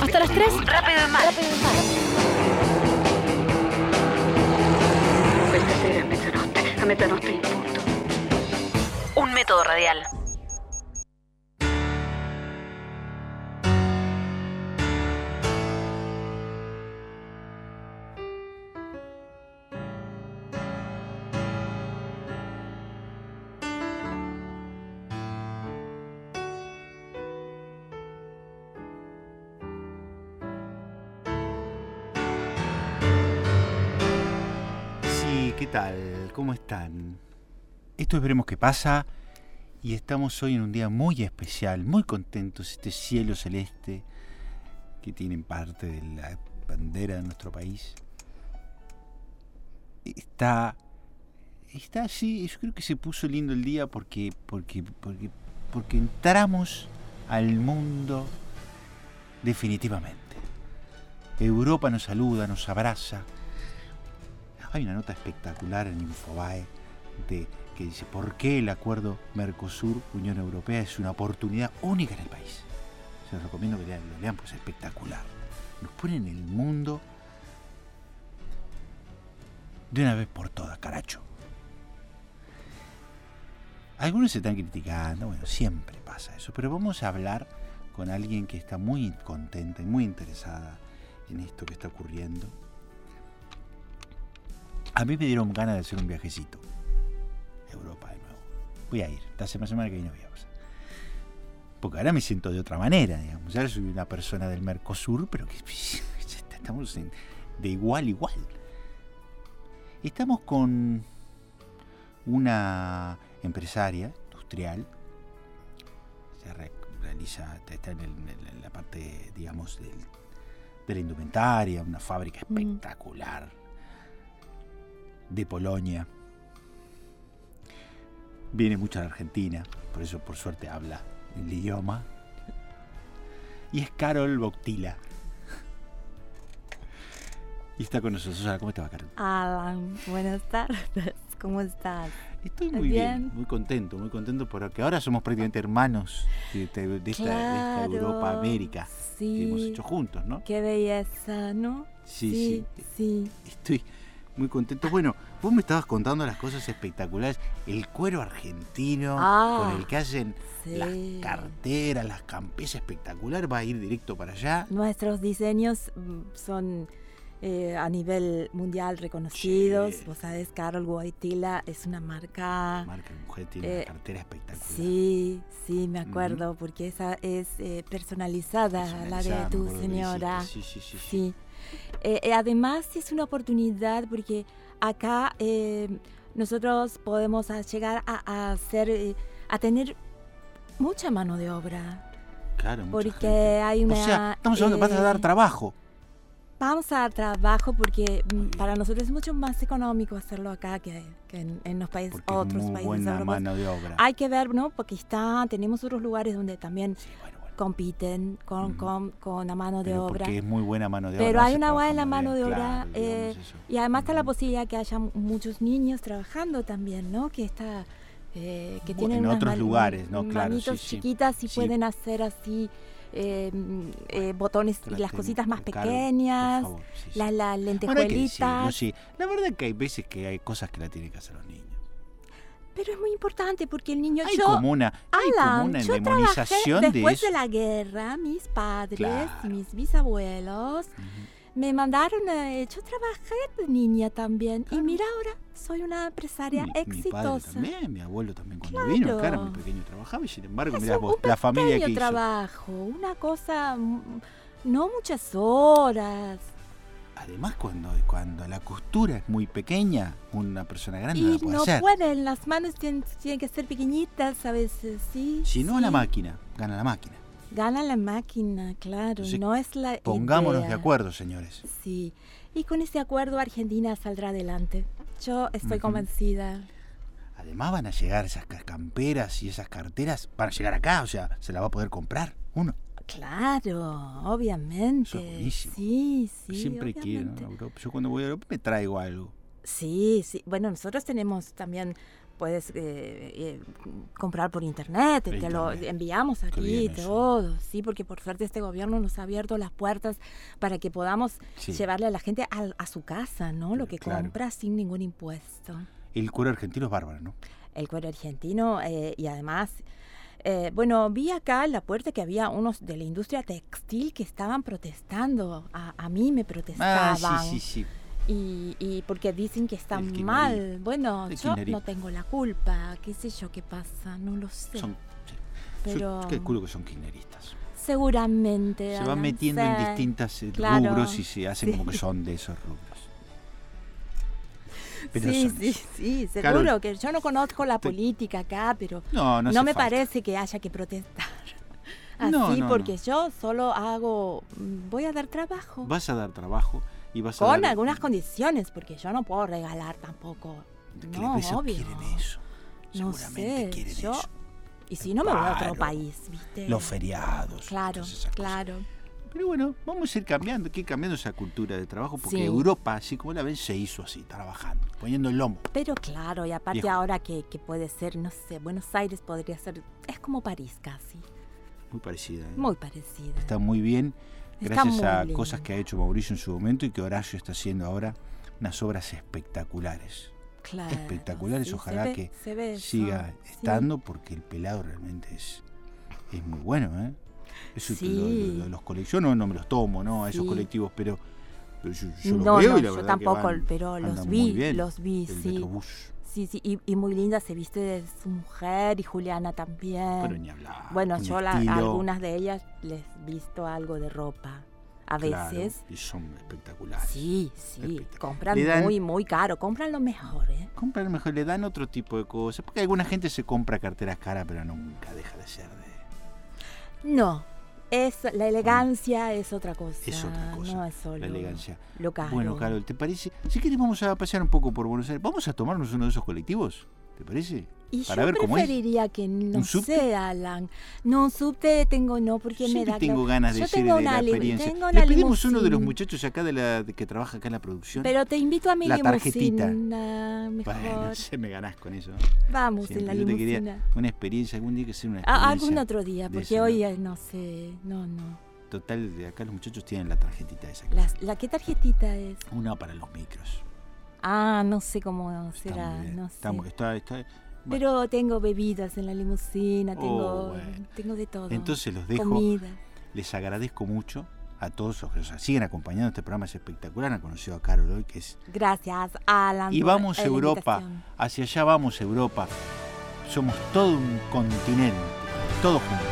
Hasta las 3. Rápido y mezzanotte, a mezzanotte in punto. Un método radial. ¿Qué tal? ¿Cómo están? Esto es Veremos qué pasa y estamos hoy en un día muy especial, muy contentos, este cielo celeste que tiene parte de la bandera de nuestro país. Está está así, yo creo que se puso lindo el día porque porque porque porque entramos al mundo definitivamente. Europa nos saluda, nos abraza. Hay una nota espectacular en Infobae de, que dice por qué el acuerdo Mercosur-Unión Europea es una oportunidad única en el país. Se los recomiendo que lo lean, pues es espectacular. Nos pone en el mundo de una vez por todas, caracho. Algunos se están criticando, bueno, siempre pasa eso, pero vamos a hablar con alguien que está muy contenta y muy interesada en esto que está ocurriendo. A mí me dieron ganas de hacer un viajecito. a Europa de nuevo. Voy a ir. Esta semana, semana que viene voy a pasar. Porque ahora me siento de otra manera, digamos. Ahora soy una persona del Mercosur, pero que estamos en- de igual a igual. Estamos con una empresaria industrial. Se re- realiza, está en, el- en la parte, digamos, del- de la indumentaria, una fábrica espectacular de Polonia. Viene mucho a la Argentina, por eso por suerte habla el idioma. Y es Carol Boctila. Y está con nosotros. Hola, ¿Cómo te va, Carol? Alan, buenas tardes. ¿Cómo estás? Estoy muy bien. Bien. muy contento, muy contento porque ahora somos prácticamente hermanos de, esta, de esta- de esta Claro, Europa, América, que hemos Sí. hecho juntos, ¿no? Qué belleza, ¿no? Sí, sí. sí. Estoy muy contento. Bueno, vos me estabas contando las cosas espectaculares. El cuero argentino Ah, con el que hacen sí. las carteras, las campesas espectacular, va a ir directo para allá. Nuestros diseños mm, son eh, a nivel mundial reconocidos. Sí. Vos sabés, Carol Guaitila es una marca... Marca Mujer tiene Eh, una cartera espectacular. Sí, sí, me acuerdo, porque esa es eh, personalizada, la de tu señora. Sí, sí, sí. sí. Sí. Eh, eh, además es una oportunidad porque acá eh, nosotros podemos llegar a, a hacer, eh, a tener mucha mano de obra. Claro, mucha Porque gente. hay una... O sea, estamos hablando que vas a dar eh, trabajo. Vamos a trabajo porque mm, para nosotros es mucho más económico hacerlo acá que, que en, en los países, Porque otros muy países buena europeos. mano de obra. Hay que ver, ¿no? Pakistán, tenemos otros lugares donde también Sí, bueno, bueno. compiten con, con, con la mano de Pero obra. porque es muy buena mano de obra. Pero hay una buena mano de obra claro, eh, y además está la posibilidad que haya muchos niños trabajando también, ¿no? Que está eh, que tienen en otros lugares, ¿no? Claro, sí, sí. chiquitas y Sí. pueden hacer así eh, mm, eh, botones y las cositas más pequeñas, favor, sí, sí. las Bueno, lentejuelitas. sí. La verdad es que hay veces que hay cosas que la tienen que hacer los niños. Pero es muy importante porque el niño Hay yo como una, hay como una yo demonización de después eso. de la guerra, mis padres Claro. y mis bisabuelos. Me mandaron, eh, yo trabajé de niña también y mira ahora soy una empresaria Mi- Mi, padre exitosa. también, mi abuelo también cuando vino acá era muy Claro. pequeño trabajaba y sin embargo, mirá un, vos, la familia que pequeño hizo. trabajo, una cosa, mm, no muchas horas. Además, cuando, cuando la costura es muy pequeña, una persona grande no la puede no hacer. pueden, las manos tienen, tienen que ser pequeñitas a veces, sí. Si no, sí. la máquina, gana la máquina. Gana la máquina, claro, Entonces, no es la Pongámonos de acuerdo, señores. Sí, y con ese acuerdo Argentina saldrá adelante. Yo estoy convencida. Además van a llegar esas ca- camperas y esas carteras, van a llegar acá, o sea, se la va a poder comprar uno. Claro, obviamente. Eso es buenísimo. Sí, sí. Siempre quiero. ¿no? Yo cuando voy a Europa me traigo algo. Sí, sí. Bueno, nosotros tenemos también puedes eh, eh, comprar por internet, te lo enviamos aquí, todo, sí, porque por suerte este gobierno nos ha abierto las puertas para que podamos Sí. llevarle a la gente al- a, su casa, ¿no? Lo que Claro. compra sin ningún impuesto. El cuero argentino es bárbaro, ¿no? El cuero argentino eh, y además... eh, bueno, vi acá en la puerta que había unos de la industria textil que estaban protestando. A, a mí me Ah, protestaban. sí, sí, sí. Y, y porque dicen que está mal. Bueno, El yo kirchnerismo. no tengo la culpa. ¿Qué sé yo qué pasa? No lo sé. Son, sí. Pero- Yo calculo que son kirchneristas. Seguramente. Se van metiendo en sí. distintas eh, Claro, rubros y se hacen sí. como que son de esos rubros. Pero Sí, son sí, sí, Carol, seguro que yo no conozco la te- política acá, pero No, no, no, me falta. parece que haya que protestar. Así, No, porque yo solo hago, mm, voy a dar trabajo. Vas a dar trabajo y vas a Con dar- algunas condiciones, porque yo no puedo regalar tampoco. No, obvio. quieren eso. No Seguramente sé, quieren yo- eso. Y si no me voy a otro país, ¿viste? Los feriados. Claro, cosas. claro. Pero bueno, vamos a ir cambiando, que ir cambiando esa cultura de trabajo, porque Sí. Europa, así como la ven, se hizo así, trabajando, poniendo el lomo. Pero claro, y aparte Viejo. ahora que, que puede ser, no sé, Buenos Aires podría ser, es como París casi, Muy parecida. ¿eh? muy parecida. Está muy bien, gracias a lindo. cosas que ha hecho Mauricio en su momento y que Horacio está haciendo ahora, unas obras espectaculares. Claro, espectaculares, sí, ojalá ve- que ve Siga sí. estando, porque el pelado realmente es, es muy bueno. ¿eh? Eso que lo- Sí. lo- los colectivos, yo no, me los tomo, ¿no? A esos Sí. colectivos, pero, yo, yo los no, veo no, y la yo que tampoco, van- pero los vi, los vi, el sí. Metrobús, Sí, sí, y, y muy linda se viste de su mujer y Juliana también. pero ni hablar. bueno, yo la- algunas de ellas les visto algo de ropa. A claro, veces. y son espectaculares. Sí, sí, compran dan- muy, muy caro, compran lo mejor, ¿eh? Compran mejor, le dan otro tipo de cosas, porque alguna gente se compra carteras caras, pero nunca deja de ser de... No, es la elegancia es otra cosa. Es otra cosa, No es solo La elegancia. lo caro. Bueno, Carol, ¿te parece? Si quieres vamos a pasear un poco por Buenos Aires. ¿Vamos a tomarnos uno de esos colectivos? ¿Te parece? Y para yo ver cómo es. que no sé, Alan. No, subte tengo no, porque me da... tengo ganas de Yo decir de la experiencia. tengo Le pedimos a uno de los muchachos acá de la que trabaja acá en la producción. Pero te invito a mi La tarjetita. limusina, mejor. Bueno, se me ganás con eso. Vamos en la yo te quería una experiencia, algún día que hacer una Ah, experiencia. algún otro día, porque eso, hoy ¿no? eh, no sé, no, no. Total, de acá los muchachos tienen la tarjetita esa. Las- ¿La qué tarjetita es? Una para los micros. Ah, no sé cómo Está será, bien. no Está sé. está- está- bueno, Pero tengo bebidas en la limusina, tengo, bueno. tengo de todo. entonces los dejo. Comida. Les agradezco mucho a todos los que nos siguen acompañando. Este programa es espectacular. Han conocido a Carol hoy, que es Gracias, Alan. Y vamos a Europa, invitación. hacia allá vamos Europa. Somos todo un continente, todos juntos.